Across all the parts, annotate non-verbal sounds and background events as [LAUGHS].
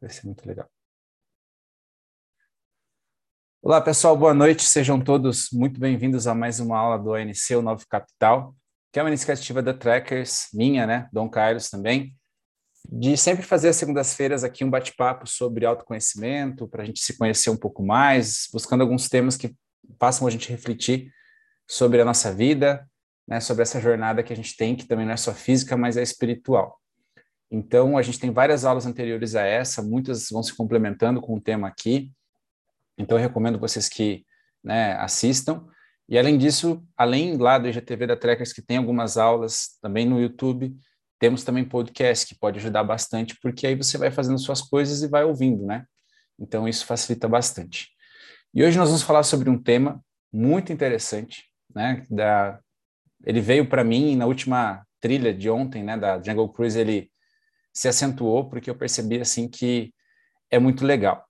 Vai ser muito legal. Olá, pessoal, boa noite. Sejam todos muito bem-vindos a mais uma aula do ANC, o Novo Capital, que é uma iniciativa da Trackers, minha, né, Dom Carlos também, de sempre fazer às segundas-feiras aqui um bate-papo sobre autoconhecimento, para a gente se conhecer um pouco mais, buscando alguns temas que façam a gente refletir sobre a nossa vida, né, sobre essa jornada que a gente tem, que também não é só física, mas é espiritual. Então, a gente tem várias aulas anteriores a essa, muitas vão se complementando com o tema aqui. Então, eu recomendo vocês que né, assistam. E, além disso, além lá do IGTV da Trekkers, que tem algumas aulas também no YouTube, temos também podcast, que pode ajudar bastante, porque aí você vai fazendo suas coisas e vai ouvindo, né? Então, isso facilita bastante. E hoje nós vamos falar sobre um tema muito interessante, né? Da, ele veio para mim na última trilha de ontem, né, da Jungle Cruise, ele se acentuou porque eu percebi assim que é muito legal.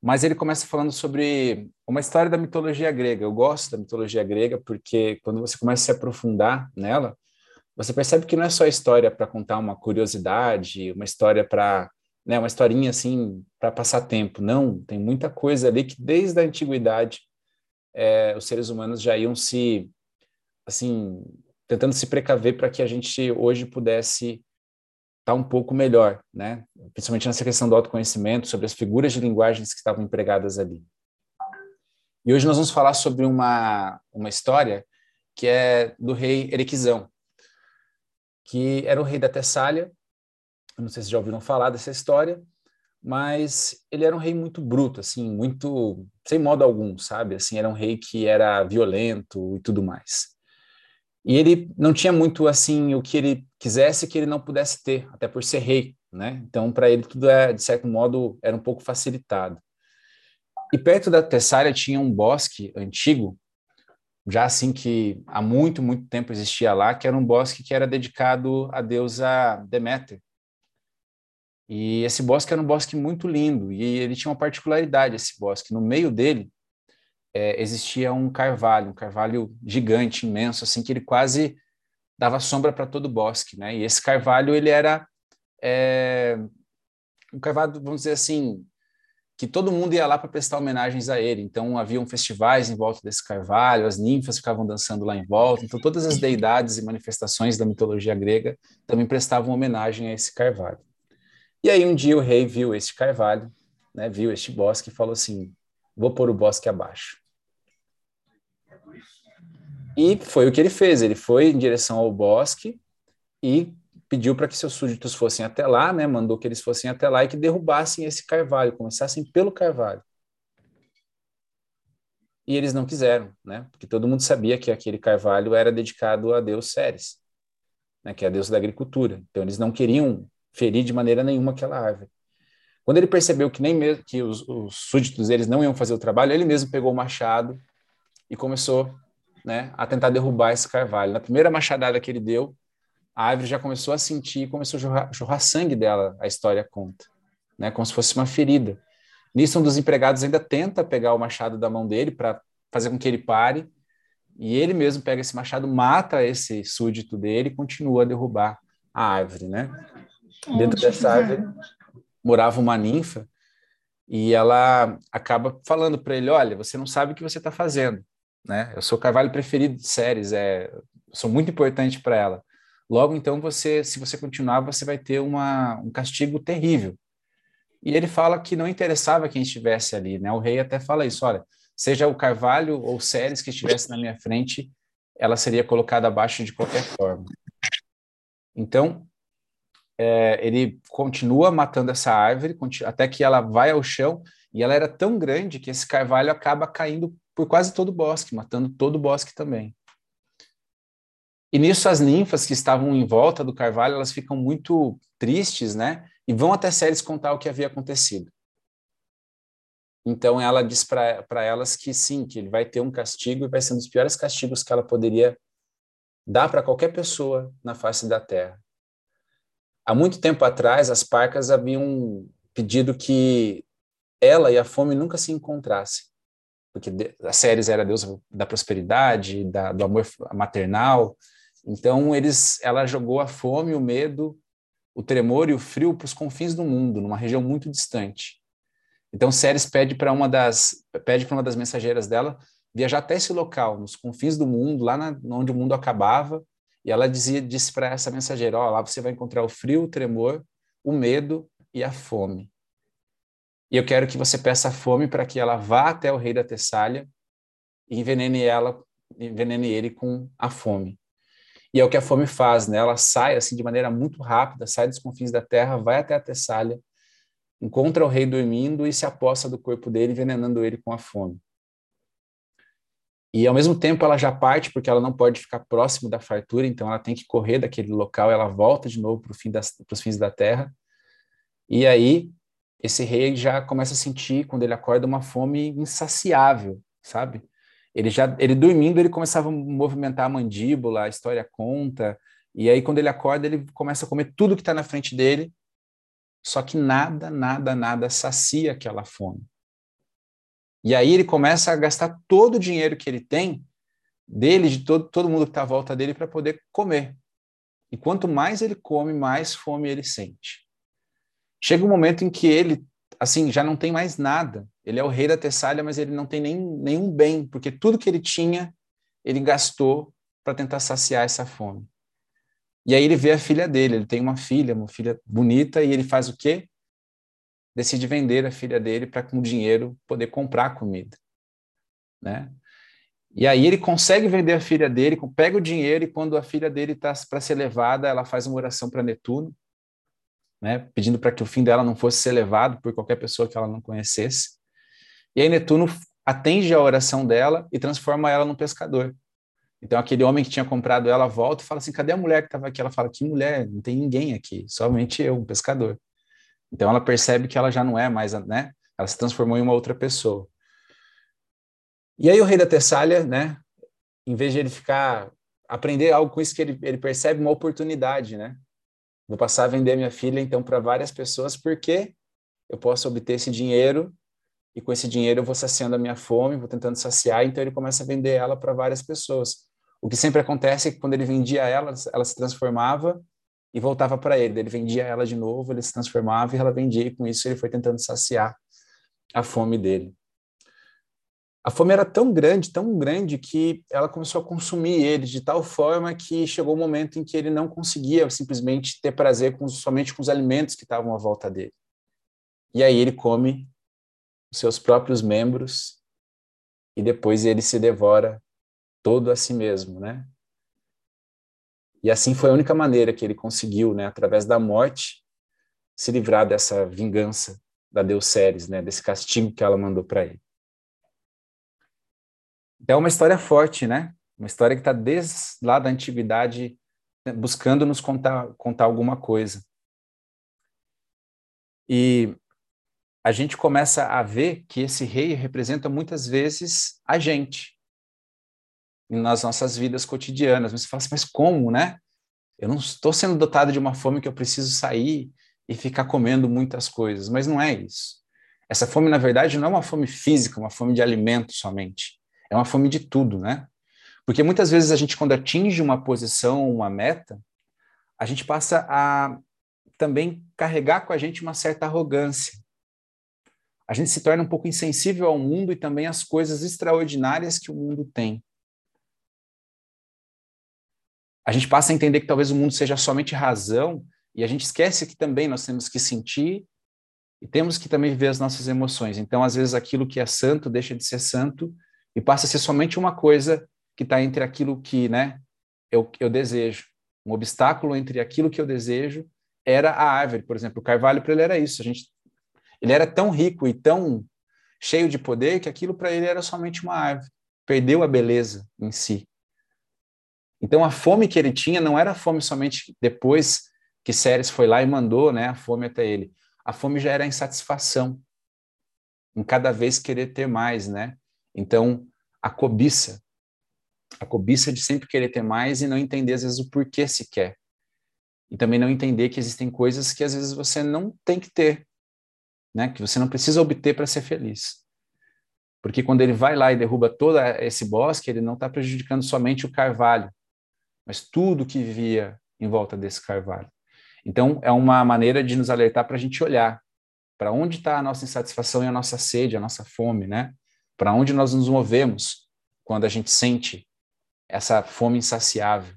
Mas ele começa falando sobre uma história da mitologia grega. Eu gosto da mitologia grega porque quando você começa a se aprofundar nela, você percebe que não é só história para contar uma curiosidade, uma história para, né, uma historinha assim para passar tempo. Não, tem muita coisa ali que desde a antiguidade é, os seres humanos já iam se, assim, tentando se precaver para que a gente hoje pudesse está um pouco melhor, né? Principalmente nessa questão do autoconhecimento, sobre as figuras de linguagens que estavam empregadas ali. E hoje nós vamos falar sobre uma, uma história que é do rei Eriquizão, que era o rei da Tessália. Eu não sei se já ouviram falar dessa história, mas ele era um rei muito bruto, assim, muito sem modo algum, sabe? Assim, era um rei que era violento e tudo mais. E ele não tinha muito assim o que ele quisesse que ele não pudesse ter, até por ser rei, né? Então, para ele tudo é de certo modo era um pouco facilitado. E perto da Tessália tinha um bosque antigo, já assim que há muito, muito tempo existia lá, que era um bosque que era dedicado à deusa Deméter. E esse bosque era um bosque muito lindo, e ele tinha uma particularidade, esse bosque. No meio dele é, existia um carvalho, um carvalho gigante, imenso, assim, que ele quase dava sombra para todo o bosque, né? E esse carvalho, ele era é, um carvalho, vamos dizer assim, que todo mundo ia lá para prestar homenagens a ele. Então, haviam festivais em volta desse carvalho, as ninfas ficavam dançando lá em volta. Então, todas as deidades e manifestações da mitologia grega também prestavam homenagem a esse carvalho. E aí, um dia, o rei viu este carvalho, né, viu este bosque e falou assim: vou pôr o bosque abaixo. E foi o que ele fez. Ele foi em direção ao bosque e pediu para que seus súditos fossem até lá, né? Mandou que eles fossem até lá e que derrubassem esse carvalho, começassem pelo carvalho. E eles não quiseram, né? Porque todo mundo sabia que aquele carvalho era dedicado a Deus Ceres, né? Que é a deusa da agricultura. Então eles não queriam ferir de maneira nenhuma aquela árvore. Quando ele percebeu que nem mesmo que os, os súditos eles não iam fazer o trabalho, ele mesmo pegou o machado e começou né, a tentar derrubar esse carvalho. Na primeira machadada que ele deu, a árvore já começou a sentir e começou a jorrar, jorrar, sangue dela, a história conta, né, como se fosse uma ferida. Nisso, um dos empregados ainda tenta pegar o machado da mão dele para fazer com que ele pare, e ele mesmo pega esse machado, mata esse súdito dele e continua a derrubar a árvore, né? Dentro dessa árvore morava uma ninfa e ela acaba falando para ele, olha, você não sabe o que você está fazendo né? Eu sou o carvalho preferido de séries, é, sou muito importante para ela. Logo, então, você, se você continuar, você vai ter uma, um castigo terrível. E ele fala que não interessava quem estivesse ali, né? O rei até fala isso, olha, seja o carvalho ou séries que estivesse na minha frente, ela seria colocada abaixo de qualquer forma. Então, é, ele continua matando essa árvore até que ela vai ao chão e ela era tão grande que esse carvalho acaba caindo por quase todo o bosque, matando todo o bosque também. E nisso as ninfas que estavam em volta do carvalho, elas ficam muito tristes, né? E vão até Ceres contar o que havia acontecido. Então ela diz para elas que sim, que ele vai ter um castigo e vai ser um dos piores castigos que ela poderia dar para qualquer pessoa na face da terra. Há muito tempo atrás, as parcas haviam pedido que ela e a fome nunca se encontrassem porque a Ceres era a deusa da prosperidade, da, do amor maternal. Então eles, ela jogou a fome, o medo o tremor e o frio para os confins do mundo, numa região muito distante. Então Ceres pede para uma das pede para uma das mensageiras dela viajar até esse local, nos confins do mundo, lá na, onde o mundo acabava, e ela dizia disse para essa mensageira, ó, oh, lá você vai encontrar o frio, o tremor, o medo e a fome. E eu quero que você peça fome para que ela vá até o rei da Tessália e envenene ela, envenene ele com a fome. E é o que a fome faz, né? Ela sai assim de maneira muito rápida, sai dos confins da terra, vai até a Tessália, encontra o rei dormindo e se aposta do corpo dele, envenenando ele com a fome. E ao mesmo tempo ela já parte porque ela não pode ficar próximo da fartura, então ela tem que correr daquele local, ela volta de novo para fim os fins da terra. E aí esse rei já começa a sentir quando ele acorda uma fome insaciável, sabe? Ele já ele dormindo, ele começava a movimentar a mandíbula, a história conta, e aí quando ele acorda, ele começa a comer tudo que está na frente dele, só que nada, nada, nada sacia aquela fome. E aí ele começa a gastar todo o dinheiro que ele tem, dele, de todo, todo mundo que está à volta dele, para poder comer. E quanto mais ele come, mais fome ele sente. Chega um momento em que ele, assim, já não tem mais nada. Ele é o rei da Tessália, mas ele não tem nem, nenhum bem, porque tudo que ele tinha, ele gastou para tentar saciar essa fome. E aí ele vê a filha dele, ele tem uma filha, uma filha bonita, e ele faz o quê? decide vender a filha dele para com dinheiro poder comprar comida, né? E aí ele consegue vender a filha dele, pega o dinheiro e quando a filha dele está para ser levada, ela faz uma oração para Netuno, né, pedindo para que o fim dela não fosse ser levado por qualquer pessoa que ela não conhecesse. E aí Netuno atende a oração dela e transforma ela num pescador. Então aquele homem que tinha comprado ela volta e fala assim: "Cadê a mulher que estava aqui?" Ela fala: "Que mulher? Não tem ninguém aqui, somente eu, um pescador." Então ela percebe que ela já não é mais, né? Ela se transformou em uma outra pessoa. E aí o rei da Tessália, né? Em vez de ele ficar aprender algo com isso que ele, ele percebe uma oportunidade, né? Vou passar a vender minha filha então para várias pessoas porque eu posso obter esse dinheiro e com esse dinheiro eu vou saciando a minha fome, vou tentando saciar, então ele começa a vender ela para várias pessoas. O que sempre acontece é que quando ele vendia ela, ela se transformava e voltava para ele. Ele vendia ela de novo, ele se transformava e ela vendia, e com isso ele foi tentando saciar a fome dele. A fome era tão grande, tão grande, que ela começou a consumir ele de tal forma que chegou o um momento em que ele não conseguia simplesmente ter prazer com, somente com os alimentos que estavam à volta dele. E aí ele come os seus próprios membros e depois ele se devora todo a si mesmo, né? E assim foi a única maneira que ele conseguiu, né, através da morte, se livrar dessa vingança da Deus Ceres, né, desse castigo que ela mandou para ele. É uma história forte, né? Uma história que está desde lá da antiguidade né, buscando nos contar, contar alguma coisa. E a gente começa a ver que esse rei representa muitas vezes a gente nas nossas vidas cotidianas. Você fala assim, mas como, né? Eu não estou sendo dotado de uma fome que eu preciso sair e ficar comendo muitas coisas, mas não é isso. Essa fome, na verdade, não é uma fome física, uma fome de alimento somente. É uma fome de tudo, né? Porque muitas vezes a gente, quando atinge uma posição, uma meta, a gente passa a também carregar com a gente uma certa arrogância. A gente se torna um pouco insensível ao mundo e também às coisas extraordinárias que o mundo tem a gente passa a entender que talvez o mundo seja somente razão e a gente esquece que também nós temos que sentir e temos que também viver as nossas emoções. Então, às vezes, aquilo que é santo deixa de ser santo e passa a ser somente uma coisa que está entre aquilo que né, eu, eu desejo. Um obstáculo entre aquilo que eu desejo era a árvore, por exemplo. O carvalho para ele era isso. A gente, ele era tão rico e tão cheio de poder que aquilo para ele era somente uma árvore. Perdeu a beleza em si. Então a fome que ele tinha não era fome somente depois que Ceres foi lá e mandou né, a fome até ele. A fome já era a insatisfação, em cada vez querer ter mais, né? Então a cobiça, a cobiça de sempre querer ter mais e não entender às vezes o porquê se quer. E também não entender que existem coisas que às vezes você não tem que ter, né? Que você não precisa obter para ser feliz. Porque quando ele vai lá e derruba todo esse bosque, ele não está prejudicando somente o carvalho, mas tudo que vivia em volta desse carvalho. Então, é uma maneira de nos alertar para a gente olhar para onde está a nossa insatisfação e a nossa sede, a nossa fome, né? Para onde nós nos movemos quando a gente sente essa fome insaciável.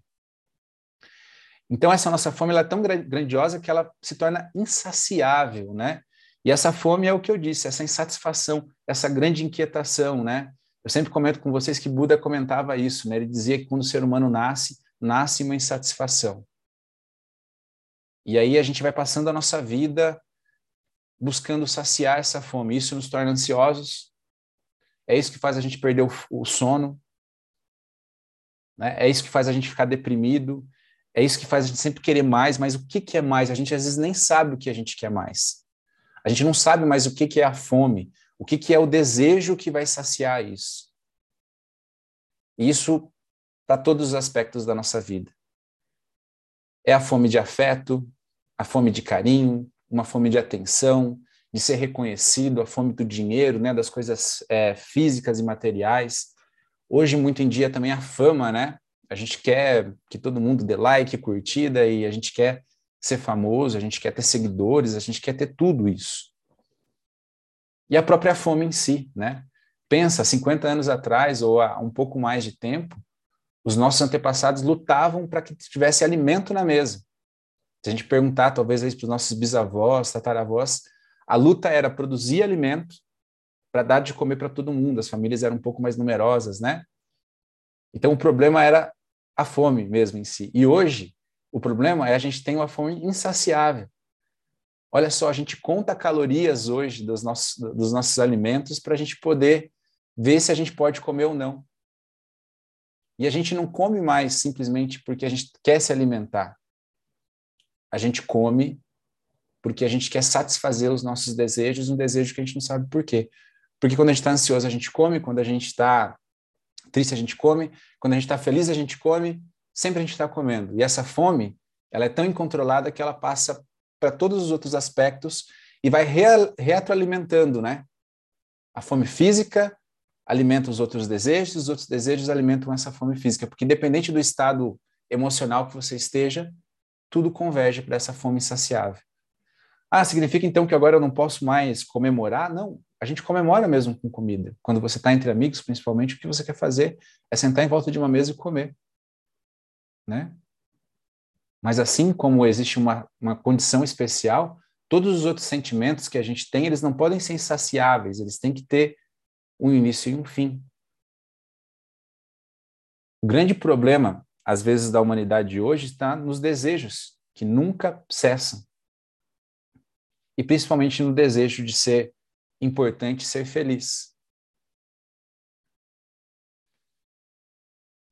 Então, essa nossa fome é tão grandiosa que ela se torna insaciável, né? E essa fome é o que eu disse, essa insatisfação, essa grande inquietação, né? Eu sempre comento com vocês que Buda comentava isso, né? Ele dizia que quando o ser humano nasce, nasce uma insatisfação. E aí a gente vai passando a nossa vida buscando saciar essa fome. Isso nos torna ansiosos. É isso que faz a gente perder o, o sono. Né? É isso que faz a gente ficar deprimido. É isso que faz a gente sempre querer mais. Mas o que, que é mais? A gente às vezes nem sabe o que a gente quer mais. A gente não sabe mais o que, que é a fome. O que, que é o desejo que vai saciar isso? Isso para todos os aspectos da nossa vida. É a fome de afeto, a fome de carinho, uma fome de atenção, de ser reconhecido, a fome do dinheiro, né, das coisas é, físicas e materiais. Hoje, muito em dia, também a fama, né? A gente quer que todo mundo dê like, curtida, e a gente quer ser famoso, a gente quer ter seguidores, a gente quer ter tudo isso e a própria fome em si, né? Pensa, 50 anos atrás ou há um pouco mais de tempo, os nossos antepassados lutavam para que tivesse alimento na mesa. Se a gente perguntar, talvez, para os nossos bisavós, tataravós, a luta era produzir alimento para dar de comer para todo mundo. As famílias eram um pouco mais numerosas, né? Então, o problema era a fome mesmo em si. E hoje, o problema é a gente tem uma fome insaciável. Olha só, a gente conta calorias hoje dos nossos, dos nossos alimentos para a gente poder ver se a gente pode comer ou não. E a gente não come mais simplesmente porque a gente quer se alimentar. A gente come porque a gente quer satisfazer os nossos desejos, um desejo que a gente não sabe por quê. Porque quando a gente está ansioso, a gente come, quando a gente está triste, a gente come, quando a gente está feliz, a gente come, sempre a gente está comendo. E essa fome, ela é tão incontrolada que ela passa para todos os outros aspectos e vai re retroalimentando, né? A fome física alimenta os outros desejos, os outros desejos alimentam essa fome física, porque independente do estado emocional que você esteja, tudo converge para essa fome insaciável. Ah, significa então que agora eu não posso mais comemorar? Não, a gente comemora mesmo com comida. Quando você está entre amigos, principalmente, o que você quer fazer é sentar em volta de uma mesa e comer, né? Mas assim como existe uma, uma condição especial, todos os outros sentimentos que a gente tem, eles não podem ser insaciáveis, eles têm que ter um início e um fim. O grande problema, às vezes, da humanidade de hoje está nos desejos, que nunca cessam. E principalmente no desejo de ser importante, ser feliz.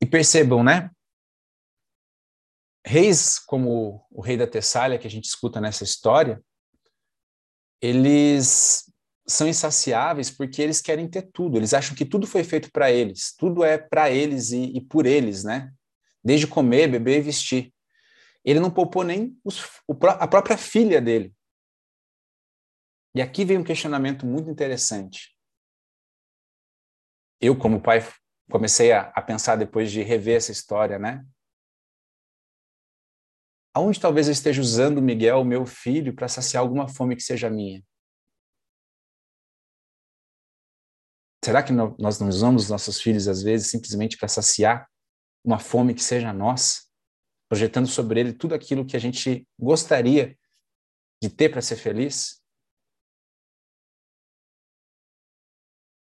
E percebam, né? reis como o rei da Tessália, que a gente escuta nessa história, eles são insaciáveis porque eles querem ter tudo, eles acham que tudo foi feito para eles, tudo é para eles e, e, por eles, né? Desde comer, beber e vestir. Ele não poupou nem os, o, a própria filha dele. E aqui vem um questionamento muito interessante. Eu, como pai, comecei a, a pensar depois de rever essa história, né? Aonde talvez eu esteja usando Miguel, meu filho, para saciar alguma fome que seja minha? Será que nós não usamos nossos filhos, às vezes, simplesmente para saciar uma fome que seja nossa, projetando sobre ele tudo aquilo que a gente gostaria de ter para ser feliz?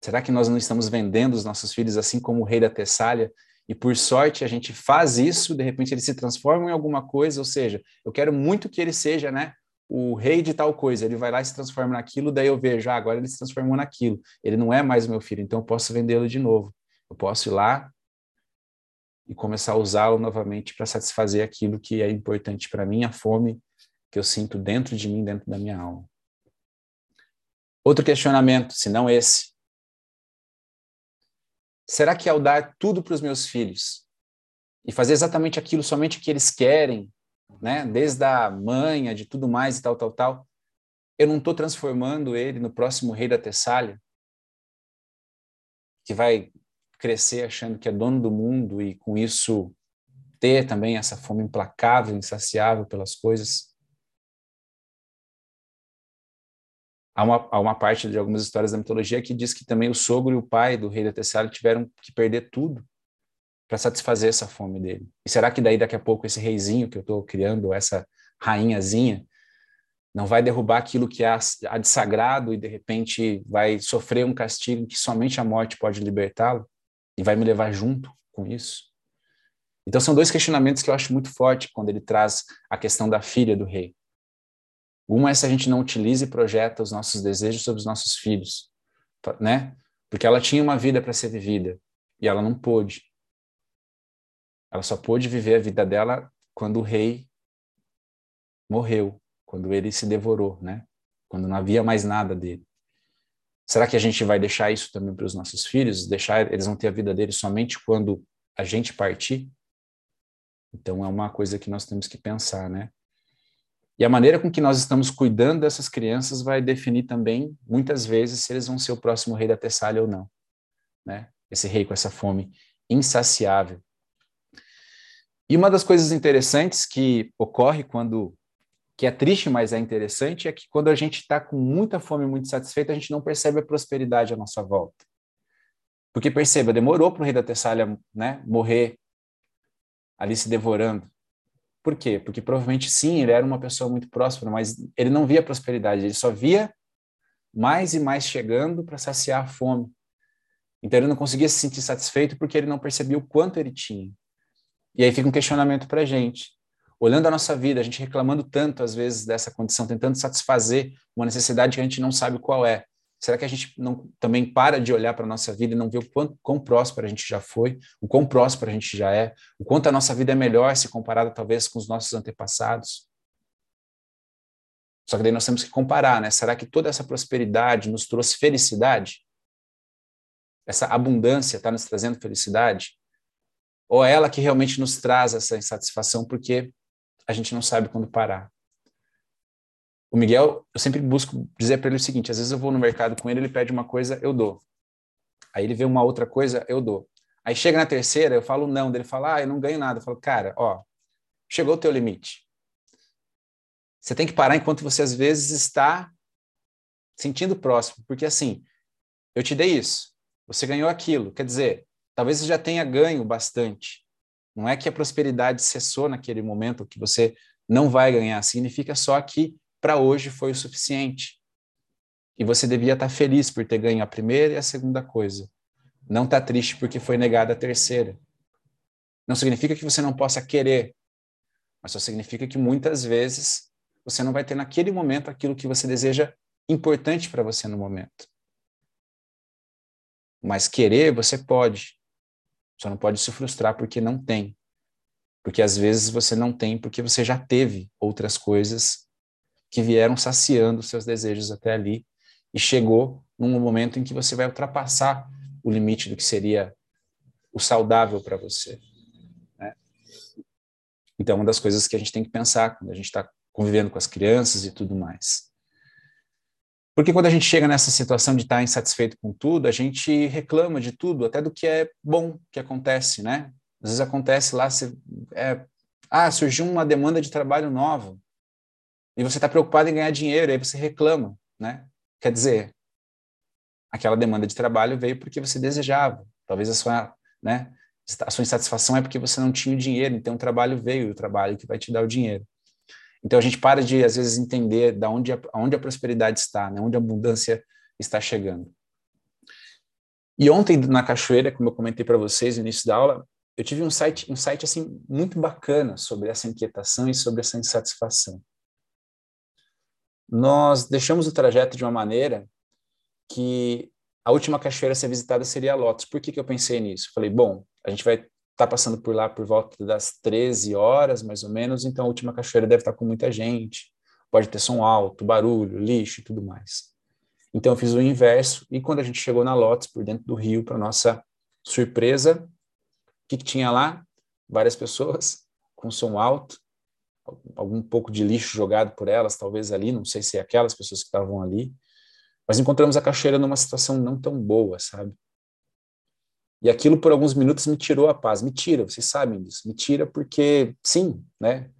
Será que nós não estamos vendendo os nossos filhos assim como o rei da Tessália? E por sorte a gente faz isso, de repente ele se transforma em alguma coisa, ou seja, eu quero muito que ele seja, né, o rei de tal coisa, ele vai lá e se transforma naquilo, daí eu vejo, ah, agora ele se transformou naquilo, ele não é mais meu filho, então eu posso vendê-lo de novo, eu posso ir lá e começar a usá-lo novamente para satisfazer aquilo que é importante para mim, a fome que eu sinto dentro de mim, dentro da minha alma. Outro questionamento, se não esse, Será que ao dar tudo para os meus filhos e fazer exatamente aquilo somente que eles querem, né, desde a manha, de tudo mais e tal, tal, tal, eu não estou transformando ele no próximo rei da Tessália, que vai crescer achando que é dono do mundo e com isso ter também essa fome implacável, insaciável pelas coisas? Há uma, há uma parte de algumas histórias da mitologia que diz que também o sogro e o pai do rei da Tessália tiveram que perder tudo para satisfazer essa fome dele. E será que daí daqui a pouco esse reizinho que eu estou criando, essa rainhazinha, não vai derrubar aquilo que há, de sagrado e de repente vai sofrer um castigo que somente a morte pode libertá-lo e vai me levar junto com isso? Então são dois questionamentos que eu acho muito forte quando ele traz a questão da filha do rei. Uma é se a gente não utiliza e projeta os nossos desejos sobre os nossos filhos, né? Porque ela tinha uma vida para ser vivida e ela não pôde. Ela só pôde viver a vida dela quando o rei morreu, quando ele se devorou, né? Quando não havia mais nada dele. Será que a gente vai deixar isso também para os nossos filhos? Deixar eles vão ter a vida deles somente quando a gente partir? Então é uma coisa que nós temos que pensar, né? E a maneira com que nós estamos cuidando dessas crianças vai definir também, muitas vezes, se eles vão ser o próximo rei da Tessália ou não, né? Esse rei com essa fome insaciável. E uma das coisas interessantes que ocorre quando que é triste, mas é interessante, é que quando a gente está com muita fome, muito satisfeito, a gente não percebe a prosperidade à nossa volta. Porque perceba, demorou para o rei da Tessália né, morrer ali se devorando. Por quê? Porque provavelmente sim, ele era uma pessoa muito próspera, mas ele não via prosperidade, ele só via mais e mais chegando para saciar a fome. Então ele não conseguia se sentir satisfeito porque ele não percebia o quanto ele tinha. E aí fica um questionamento para a gente olhando a nossa vida, a gente reclamando tanto, às vezes, dessa condição, tentando satisfazer uma necessidade que a gente não sabe qual é. Será que a gente não também para de olhar para a nossa vida e não vê o quão, quão próspero a gente já foi, o quão próspero a gente já é, o quanto a nossa vida é melhor se comparada talvez com os nossos antepassados? Só que daí nós temos que comparar, né? Será que toda essa prosperidade nos trouxe felicidade? Essa abundância está nos trazendo felicidade? Ou é ela que realmente nos traz essa insatisfação porque a gente não sabe quando parar. O Miguel, eu sempre busco dizer para ele o seguinte: às vezes eu vou no mercado com ele, ele pede uma coisa, eu dou. Aí ele vê uma outra coisa, eu dou. Aí chega na terceira, eu falo não, ele fala, ah, eu não ganho nada. Eu falo, cara, ó, chegou o teu limite. Você tem que parar enquanto você às vezes está sentindo próximo, porque assim, eu te dei isso, você ganhou aquilo, quer dizer, talvez você já tenha ganho bastante. Não é que a prosperidade cessou naquele momento, que você não vai ganhar. Significa só que para hoje foi o suficiente. E você devia estar tá feliz por ter ganho a primeira e a segunda coisa. Não está triste porque foi negada a terceira. Não significa que você não possa querer, mas só significa que muitas vezes você não vai ter naquele momento aquilo que você deseja importante para você no momento. Mas querer você pode. Só não pode se frustrar porque não tem. Porque às vezes você não tem porque você já teve outras coisas que vieram saciando seus desejos até ali e chegou num momento em que você vai ultrapassar o limite do que seria o saudável para você. Né? Então, uma das coisas que a gente tem que pensar quando a gente está convivendo com as crianças e tudo mais. Porque quando a gente chega nessa situação de estar insatisfeito com tudo, a gente reclama de tudo, até do que é bom que acontece, né? Às vezes acontece lá, você, é, ah, surgiu uma demanda de trabalho nova, e você está preocupado em ganhar dinheiro, aí você reclama, né? Quer dizer, aquela demanda de trabalho veio porque você desejava, talvez a sua, né, a sua insatisfação é porque você não tinha o dinheiro, então o trabalho veio, o trabalho que vai te dar o dinheiro. Então a gente para de, às vezes, entender da onde a, onde a prosperidade está, né? onde a abundância está chegando. E ontem, na cachoeira, como eu comentei para vocês no início da aula, eu tive um site, um site assim, muito bacana sobre essa inquietação e sobre essa insatisfação. Nós deixamos o trajeto de uma maneira que a última cachoeira a ser visitada seria a Lotus. Por que, que eu pensei nisso? Falei, bom, a gente vai está passando por lá por volta das 13 horas, mais ou menos, então a última cachoeira deve estar tá com muita gente, pode ter som alto, barulho, lixo e tudo mais. Então eu fiz o inverso, e quando a gente chegou na Lotus, por dentro do rio, para nossa surpresa, o que, que tinha lá? Várias pessoas [LAUGHS] com som alto, algum pouco de lixo jogado por elas, talvez ali, não sei se é aquelas pessoas que estavam ali, mas encontramos a cachoeira numa situação não tão boa, sabe? E aquilo por alguns minutos me tirou a paz. Me tira, vocês sabem disso. Me tira porque, sim, né?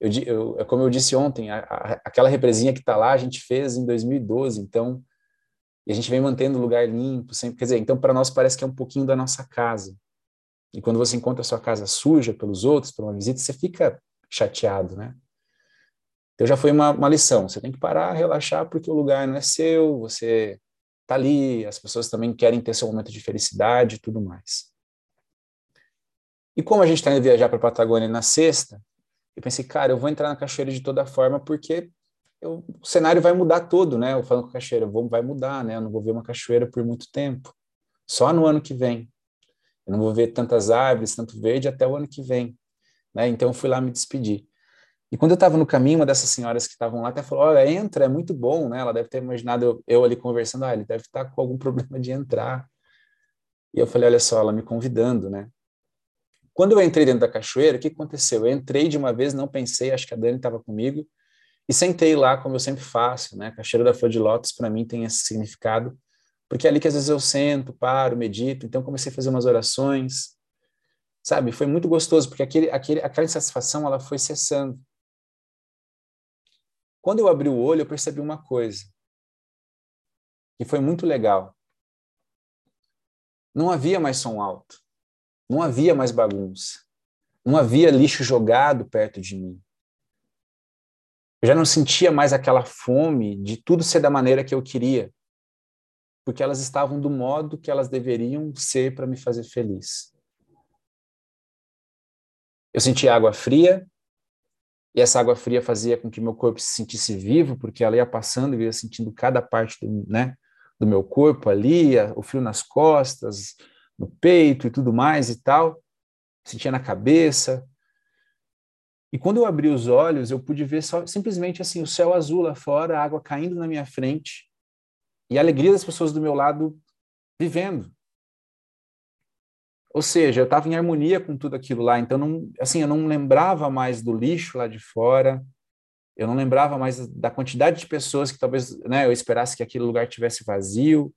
eu, eu, é como eu disse ontem, a, a, aquela represinha que está lá a gente fez em 2012, então e a gente vem mantendo o lugar limpo, sempre, quer dizer, então para nós parece que é um pouquinho da nossa casa. E quando você encontra a sua casa suja pelos outros, por uma visita, você fica chateado, né? Então já foi uma, uma lição. Você tem que parar, relaxar, porque o lugar não é seu, você tá ali, as pessoas também querem ter seu momento de felicidade e tudo mais. E como a gente está indo viajar para a Patagônia na sexta, eu pensei, cara, eu vou entrar na cachoeira de toda forma, porque eu, o cenário vai mudar todo, né? Eu falando com a cachoeira, vou, vai mudar, né? Eu não vou ver uma cachoeira por muito tempo. Só no ano que vem. Eu não vou ver tantas árvores, tanto verde até o ano que vem. Né? Então eu fui lá me despedir. E quando eu estava no caminho, uma dessas senhoras que estavam lá até falou: Olha, entra, é muito bom, né? Ela deve ter imaginado eu, eu ali conversando, ah, ele deve estar com algum [LAUGHS] problema de entrar. E eu falei: Olha só, ela me convidando, né? Quando eu entrei dentro da cachoeira, o que aconteceu? Eu entrei de uma vez, não pensei, acho que a Dani estava comigo, e sentei lá, como eu sempre faço, né? A cachoeira da Flor de Lótus, para mim, tem esse significado, porque é ali que às vezes eu sento, paro, medito, então comecei a fazer umas orações, sabe? Foi muito gostoso, porque aquele, aquele, aquela insatisfação, ela foi cessando. Quando eu abri o olho, eu percebi uma coisa, que foi muito legal. Não havia mais som alto. Não havia mais bagunça. Não havia lixo jogado perto de mim. Eu já não sentia mais aquela fome de tudo ser da maneira que eu queria, porque elas estavam do modo que elas deveriam ser para me fazer feliz. Eu sentia água fria, e essa água fria fazia com que meu corpo se sentisse vivo, porque ela ia passando e ia sentindo cada parte do, né, do meu corpo ali, o frio nas costas, no peito e tudo mais e tal, sentia na cabeça. E quando eu abri os olhos, eu pude ver só, simplesmente assim o céu azul lá fora, a água caindo na minha frente e a alegria das pessoas do meu lado vivendo. Ou seja, eu estava em harmonia com tudo aquilo lá, então não, assim, eu não lembrava mais do lixo lá de fora, eu não lembrava mais da quantidade de pessoas que talvez, né, eu esperasse que aquele lugar tivesse vazio,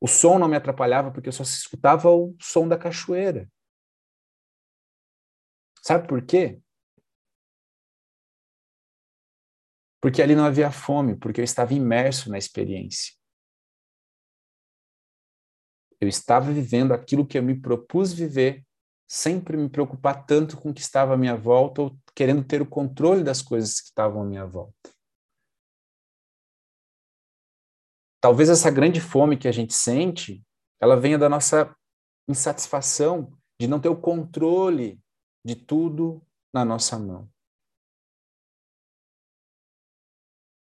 o som não me atrapalhava porque eu só escutava o som da cachoeira. Sabe por quê? Porque ali não havia fome, porque eu estava imerso na experiência. Eu estava vivendo aquilo que eu me propus viver, sempre me preocupar tanto com o que estava à minha volta ou querendo ter o controle das coisas que estavam à minha volta. talvez essa grande fome que a gente sente, ela venha da nossa insatisfação de não ter o controle de tudo na nossa mão.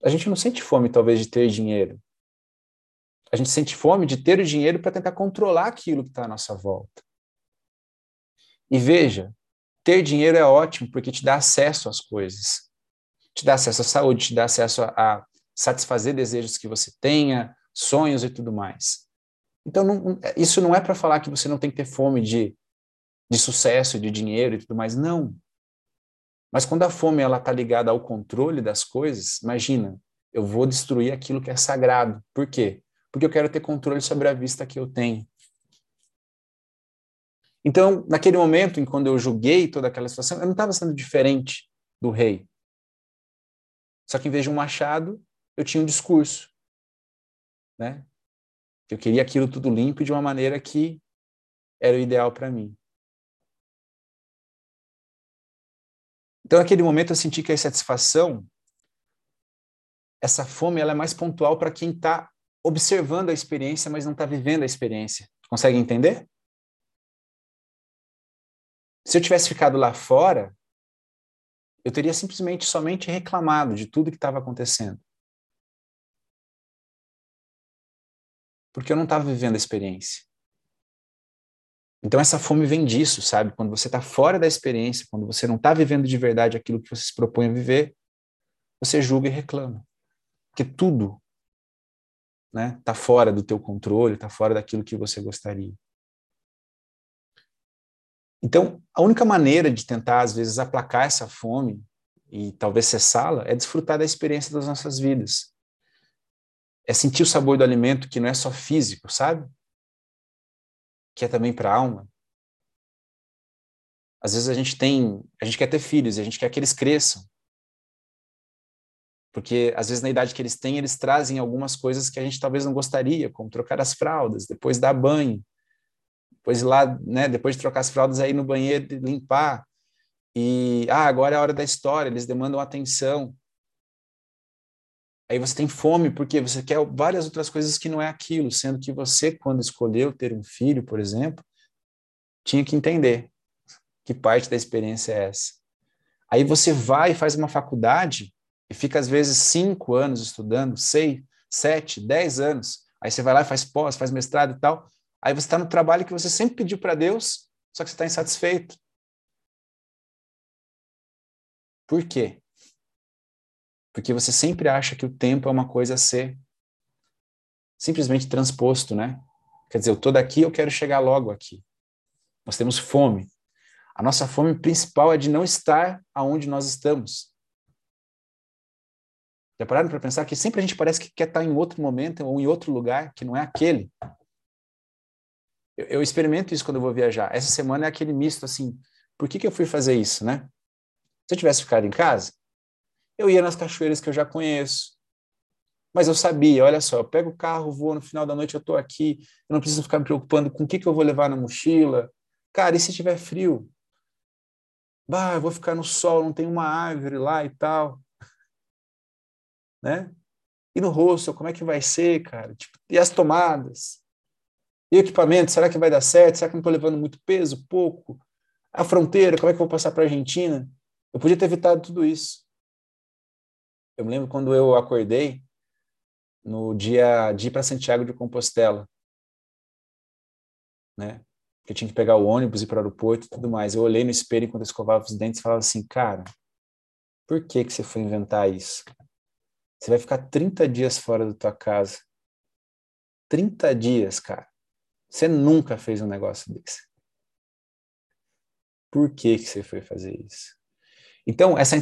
A gente não sente fome, talvez, de ter dinheiro. A gente sente fome de ter o dinheiro para tentar controlar aquilo que está à nossa volta. E veja, ter dinheiro é ótimo porque te dá acesso às coisas. Te dá acesso à saúde, te dá acesso a, satisfazer desejos que você tenha, sonhos e tudo mais. Então, não, isso não é para falar que você não tem que ter fome de, de sucesso, de dinheiro e tudo mais, não. Mas quando a fome ela está ligada ao controle das coisas, imagina, eu vou destruir aquilo que é sagrado. Por quê? Porque eu quero ter controle sobre a vista que eu tenho. Então, naquele momento em quando eu julguei toda aquela situação, eu não estava sendo diferente do rei. Só que em vez de um machado, eu tinha um discurso, né? Eu queria aquilo tudo limpo de uma maneira que era o ideal para mim. Então, naquele momento, eu senti que a insatisfação, essa fome, ela é mais pontual para quem está observando a experiência, mas não está vivendo a experiência. Consegue entender? Se eu tivesse ficado lá fora, eu teria simplesmente somente reclamado de tudo que estava acontecendo. porque eu não estava vivendo a experiência. Então essa fome vem disso, sabe? Quando você está fora da experiência, quando você não está vivendo de verdade aquilo que você se propõe a viver, você julga e reclama. Porque tudo né, tá fora do teu controle, está fora daquilo que você gostaria. Então, a única maneira de tentar, às vezes, aplacar essa fome e talvez cessá-la é desfrutar da experiência das nossas vidas é sentir o sabor do alimento que não é só físico, sabe? Que é também para a alma. Às vezes a gente tem, a gente quer ter filhos, a gente quer que eles cresçam, Porque às vezes na idade que eles têm, eles trazem algumas coisas que a gente talvez não gostaria, como trocar as fraldas, depois dar banho, depois ir lá, né, depois de trocar as fraldas aí no banheiro limpar. E ah, agora é a hora da história, eles demandam atenção. Aí você tem fome porque você quer várias outras coisas que não é aquilo, sendo que você, quando escolheu ter um filho, por exemplo, tinha que entender que parte da experiência é essa. Aí você vai e faz uma faculdade e fica, às vezes, cinco anos estudando, seis, sete, dez anos. Aí você vai lá e faz pós, faz mestrado e tal. Aí você está no trabalho que você sempre pediu para Deus, só que você está insatisfeito. Por quê? Porque você sempre acha que o tempo é uma coisa a ser simplesmente transposto, né? Quer dizer, eu estou daqui, eu quero chegar logo aqui. Nós temos fome. A nossa fome principal é de não estar aonde nós estamos. Já pararam para pensar que sempre a gente parece que quer estar em outro momento ou em outro lugar que não é aquele? Eu, eu experimento isso quando eu vou viajar. Essa semana é aquele misto assim, por que, que eu fui fazer isso, né? Se eu tivesse ficado em casa, eu ia nas cachoeiras que eu já conheço. Mas eu sabia, olha só, eu pego o carro, vou, no final da noite eu estou aqui, eu não preciso ficar me preocupando com o que, que eu vou levar na mochila. Cara, e se tiver frio? Bah, eu vou ficar no sol, não tem uma árvore lá e tal. Né? E no rosto, como é que vai ser, cara? Tipo, e as tomadas? E o equipamento, será que vai dar certo? Será que não estou levando muito peso? Pouco? A fronteira, como é que eu vou passar para a Argentina? Eu podia ter evitado tudo isso. Eu me lembro quando eu acordei no dia de ir para Santiago de Compostela, né? Que eu tinha que pegar o ônibus e para o aeroporto e tudo mais. Eu olhei no espelho enquanto eu escovava os dentes e falava assim, cara, por que que você foi inventar isso? Você vai ficar 30 dias fora da tua casa. 30 dias, cara. Você nunca fez um negócio desse. Por que que você foi fazer isso? Então, essa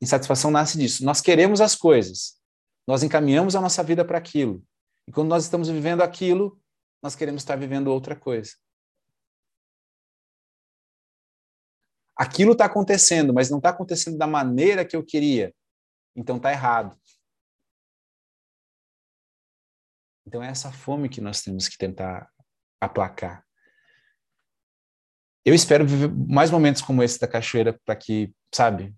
insatisfação nasce disso. Nós queremos as coisas, nós encaminhamos a nossa vida para aquilo. E quando nós estamos vivendo aquilo, nós queremos estar vivendo outra coisa. Aquilo está acontecendo, mas não está acontecendo da maneira que eu queria. Então está errado. Então é essa fome que nós temos que tentar aplacar. Eu espero viver mais momentos como esse da cachoeira para que sabe?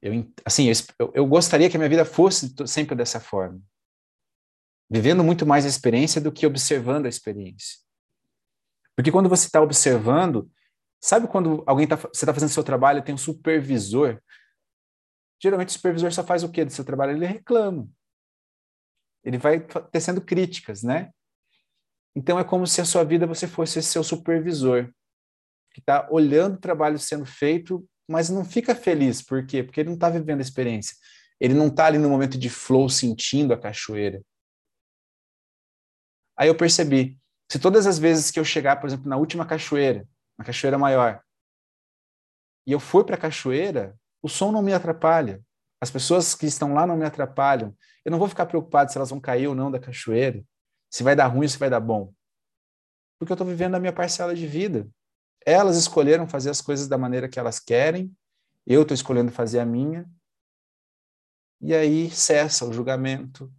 Eu, assim, eu, eu gostaria que a minha vida fosse sempre dessa forma. Vivendo muito mais a experiência do que observando a experiência. Porque quando você está observando, sabe quando alguém tá, você está fazendo seu trabalho tem um supervisor? Geralmente o supervisor só faz o quê do seu trabalho? Ele reclama. Ele vai tecendo críticas, né? Então é como se a sua vida você fosse seu supervisor, que está olhando o trabalho sendo feito mas não fica feliz. Por quê? Porque ele não está vivendo a experiência. Ele não está ali no momento de flow sentindo a cachoeira. Aí eu percebi, se todas as vezes que eu chegar, por exemplo, na última cachoeira, na cachoeira maior, e eu for para a cachoeira, o som não me atrapalha. As pessoas que estão lá não me atrapalham. Eu não vou ficar preocupado se elas vão cair ou não da cachoeira, se vai dar ruim ou se vai dar bom. Porque eu estou vivendo a minha parcela de vida. Elas escolheram fazer as coisas da maneira que elas querem, eu estou escolhendo fazer a minha. E aí cessa o julgamento,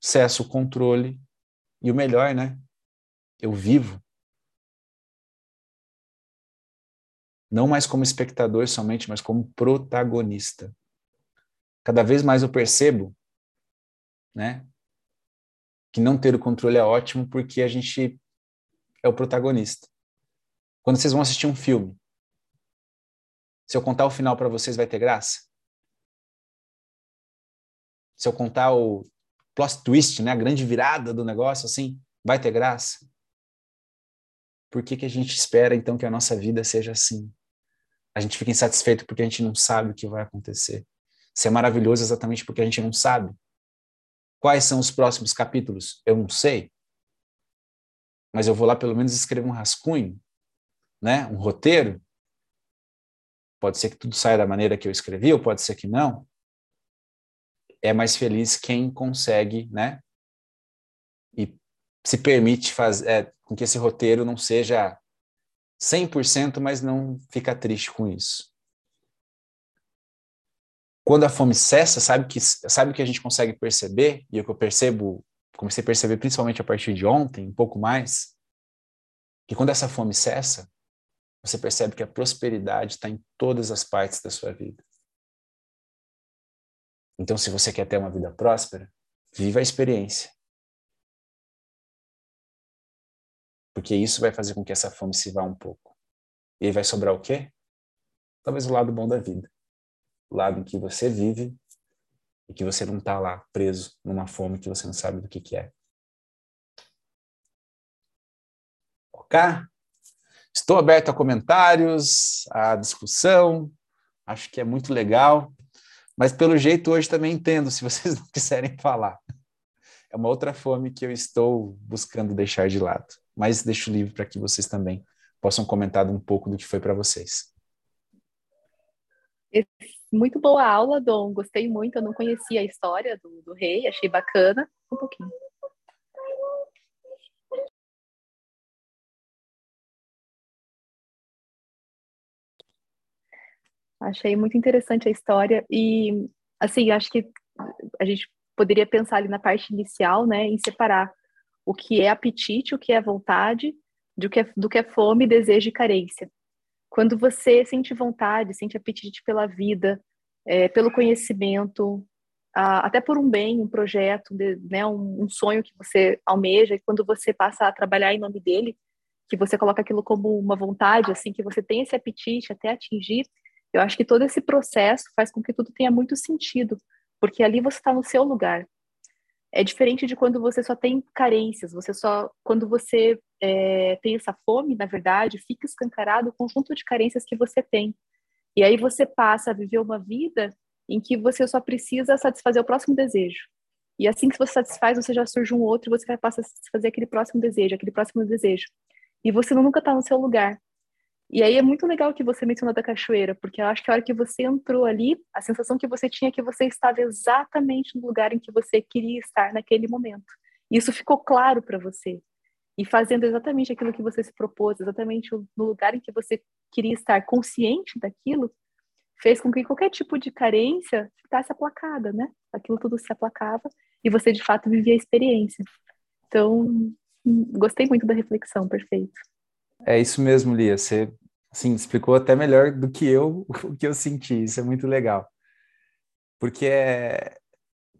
cessa o controle. E o melhor, né? Eu vivo. Não mais como espectador somente, mas como protagonista. Cada vez mais eu percebo, né? Que não ter o controle é ótimo porque a gente é o protagonista. Quando vocês vão assistir um filme, se eu contar o final para vocês, vai ter graça? Se eu contar o plot twist, né, a grande virada do negócio, assim, vai ter graça? Por que, que a gente espera, então, que a nossa vida seja assim? A gente fica insatisfeito porque a gente não sabe o que vai acontecer. Se é maravilhoso exatamente porque a gente não sabe. Quais são os próximos capítulos? Eu não sei. Mas eu vou lá pelo menos escrever um rascunho né, um roteiro, pode ser que tudo saia da maneira que eu escrevi, ou pode ser que não. É mais feliz quem consegue, né, e se permite fazer é, com que esse roteiro não seja 100%, mas não fica triste com isso. Quando a fome cessa, sabe que sabe que a gente consegue perceber, e o que eu percebo, comecei a perceber principalmente a partir de ontem, um pouco mais, que quando essa fome cessa, você percebe que a prosperidade está em todas as partes da sua vida. Então, se você quer ter uma vida próspera, viva a experiência. Porque isso vai fazer com que essa fome se vá um pouco. E aí vai sobrar o quê? Talvez o lado bom da vida. Lado em que você vive e que você não está lá preso numa fome que você não sabe do que, que é. Ok? Estou aberto a comentários, a discussão. Acho que é muito legal. Mas pelo jeito hoje também entendo se vocês [LAUGHS] não quiserem falar. É uma outra fome que eu estou buscando deixar de lado. Mas deixo livre para que vocês também possam comentar um pouco do que foi para vocês. Muito boa aula, Dom. Gostei muito. Eu não conhecia a história do, do rei, achei bacana. Um pouquinho. Achei muito interessante a história e, assim, acho que a gente poderia pensar ali na parte inicial, né, em separar o que é apetite, o que é vontade, do que é, do que é fome, desejo e carência. Quando você sente vontade, sente apetite pela vida, é, pelo conhecimento, a, até por um bem, um projeto, de, né, um, um sonho que você almeja, e quando você passa a trabalhar em nome dele, que você coloca aquilo como uma vontade, assim, que você tem esse apetite até atingir, eu acho que todo esse processo faz com que tudo tenha muito sentido, porque ali você está no seu lugar. É diferente de quando você só tem carências, você só, quando você é, tem essa fome, na verdade, fica escancarado o conjunto de carências que você tem. E aí você passa a viver uma vida em que você só precisa satisfazer o próximo desejo. E assim que você satisfaz, você já surge um outro e você vai passar a satisfazer aquele próximo desejo, aquele próximo desejo. E você nunca está no seu lugar. E aí é muito legal que você mencionou da cachoeira, porque eu acho que a hora que você entrou ali, a sensação que você tinha é que você estava exatamente no lugar em que você queria estar naquele momento. Isso ficou claro para você. E fazendo exatamente aquilo que você se propôs, exatamente no lugar em que você queria estar consciente daquilo, fez com que qualquer tipo de carência ficasse aplacada, né? Aquilo tudo se aplacava e você de fato vivia a experiência. Então, hum, gostei muito da reflexão, perfeito. É isso mesmo, Lia. Você assim, explicou até melhor do que eu [LAUGHS] o que eu senti. Isso é muito legal. Porque é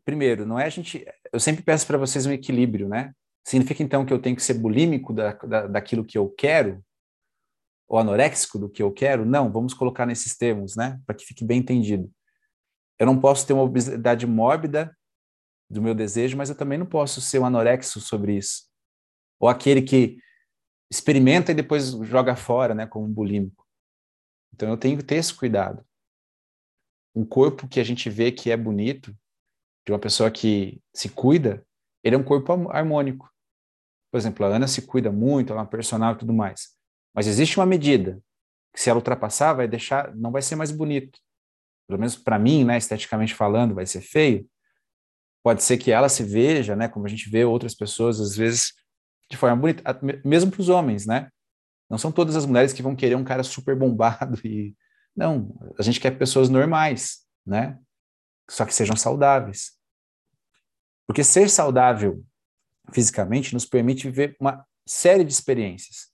primeiro, não é a gente, eu sempre peço para vocês um equilíbrio, né? Significa então que eu tenho que ser bulímico da, da, daquilo que eu quero? Ou anoréxico do que eu quero? Não, vamos colocar nesses termos, né? Para que fique bem entendido. Eu não posso ter uma obesidade mórbida do meu desejo, mas eu também não posso ser um anorexo sobre isso. Ou aquele que experimenta e depois joga fora, né, como um bulímico. Então eu tenho que ter esse cuidado. Um corpo que a gente vê que é bonito, de uma pessoa que se cuida, ele é um corpo harmônico. Por exemplo, a Ana se cuida muito, ela é uma personal e tudo mais. Mas existe uma medida que se ela ultrapassar, vai deixar, não vai ser mais bonito. Pelo menos para mim, né, esteticamente falando, vai ser feio. Pode ser que ela se veja, né, como a gente vê outras pessoas às vezes de forma bonita, mesmo para os homens, né? Não são todas as mulheres que vão querer um cara super bombado e não, a gente quer pessoas normais, né? Só que sejam saudáveis. Porque ser saudável fisicamente nos permite viver uma série de experiências.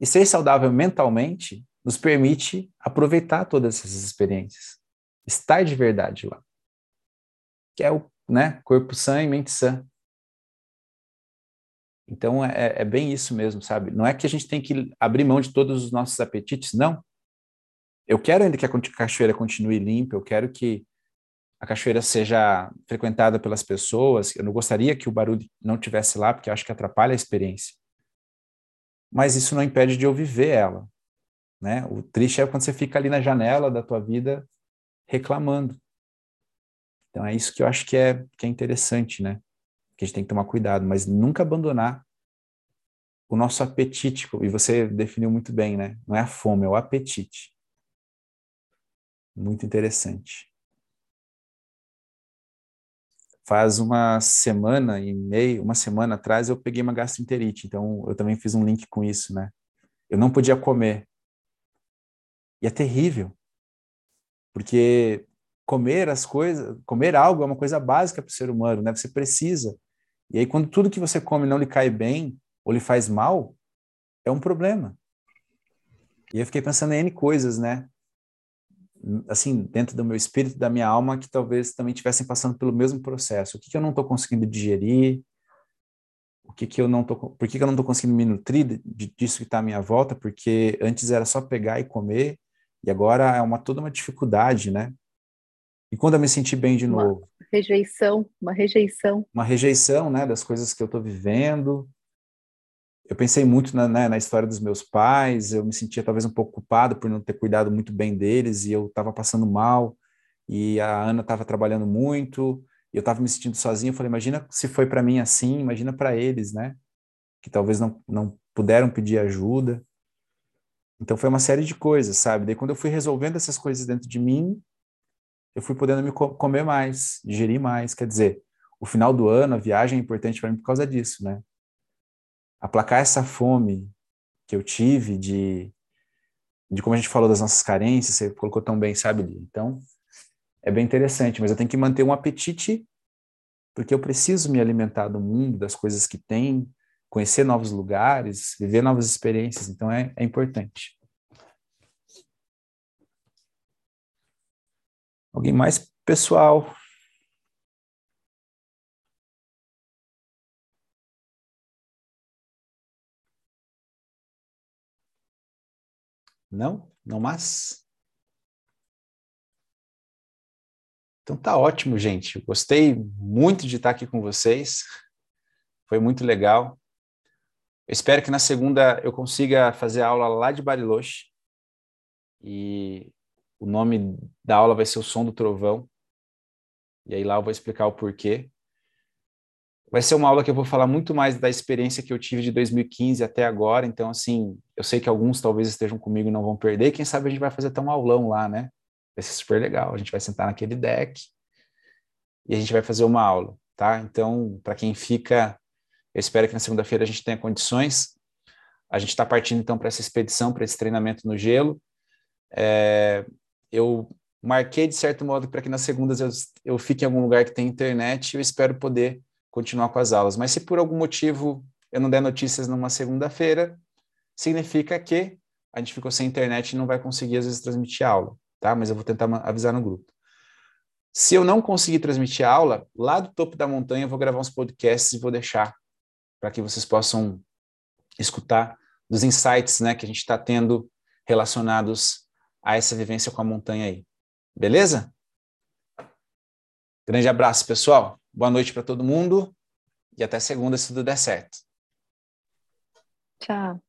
E ser saudável mentalmente nos permite aproveitar todas essas experiências. Estar de verdade lá. Que é o né, corpo sã e mente sã. Então é, é, bem isso mesmo, sabe? Não é que a gente tem que abrir mão de todos os nossos apetites, não. Eu quero ainda que a cachoeira continue limpa, eu quero que a cachoeira seja frequentada pelas pessoas. Eu não gostaria que o barulho não tivesse lá, porque eu acho que atrapalha a experiência. Mas isso não impede de eu viver ela, né? O triste é quando você fica ali na janela da tua vida reclamando. Então é isso que eu acho que é que é interessante, né? Que a gente tem que tomar cuidado, mas nunca abandonar o nosso apetite, e você definiu muito bem, né? Não é a fome, é o apetite. Muito interessante. Faz uma semana e meia, uma semana atrás, eu peguei uma gastroenterite, então eu também fiz um link com isso, né? Eu não podia comer. E é terrível. Porque comer as coisas, comer algo é uma coisa básica para o ser humano, né? Você precisa. E aí, quando tudo que você come não lhe cai bem ou lhe faz mal, é um problema. E eu fiquei pensando em N coisas, né? Assim, dentro do meu espírito, da minha alma, que talvez também estivessem passando pelo mesmo processo. O que, que eu não estou conseguindo digerir? O que, que eu não tô, por que, que eu não estou conseguindo me nutrir disso que está à minha volta? Porque antes era só pegar e comer, e agora é uma toda uma dificuldade, né? E quando eu me senti bem de uma novo? Rejeição, uma rejeição. Uma rejeição, né, das coisas que eu estou vivendo. Eu pensei muito na, né, na história dos meus pais, eu me sentia talvez um pouco culpado por não ter cuidado muito bem deles, e eu estava passando mal, e a Ana estava trabalhando muito, e eu estava me sentindo sozinho. Eu falei, imagina se foi para mim assim, imagina para eles, né? Que talvez não, não puderam pedir ajuda. Então foi uma série de coisas, sabe? Daí quando eu fui resolvendo essas coisas dentro de mim, eu fui podendo me comer mais, digerir mais. Quer dizer, o final do ano, a viagem é importante para mim por causa disso, né? Aplacar essa fome que eu tive de, de como a gente falou das nossas carências, você colocou tão bem, sabe, Então, é bem interessante, mas eu tenho que manter um apetite, porque eu preciso me alimentar do mundo, das coisas que tem, conhecer novos lugares, viver novas experiências, então é, é importante. Alguém mais pessoal? Não? Não mais? Então tá ótimo, gente. Gostei muito de estar aqui com vocês. Foi muito legal. Eu espero que na segunda eu consiga fazer a aula lá de Bariloche. E o nome da aula vai ser o som do trovão. E aí lá eu vou explicar o porquê. Vai ser uma aula que eu vou falar muito mais da experiência que eu tive de 2015 até agora. Então, assim, eu sei que alguns talvez estejam comigo e não vão perder. Quem sabe a gente vai fazer até um aulão lá, né? Vai ser super legal. A gente vai sentar naquele deck e a gente vai fazer uma aula, tá? Então, para quem fica, eu espero que na segunda-feira a gente tenha condições. A gente está partindo então para essa expedição, para esse treinamento no gelo. É, eu marquei de certo modo para que nas segundas eu, eu fique em algum lugar que tem internet e eu espero poder continuar com as aulas. Mas se por algum motivo eu não der notícias numa segunda-feira, significa que a gente ficou sem internet e não vai conseguir às vezes transmitir aula, tá? Mas eu vou tentar avisar no grupo. Se eu não conseguir transmitir a aula, lá do topo da montanha eu vou gravar uns podcasts e vou deixar para que vocês possam escutar dos insights, né, que a gente está tendo relacionados a essa vivência com a montanha aí. Beleza? Grande abraço, pessoal. Boa noite para todo mundo e até segunda, se tudo der certo. Tchau.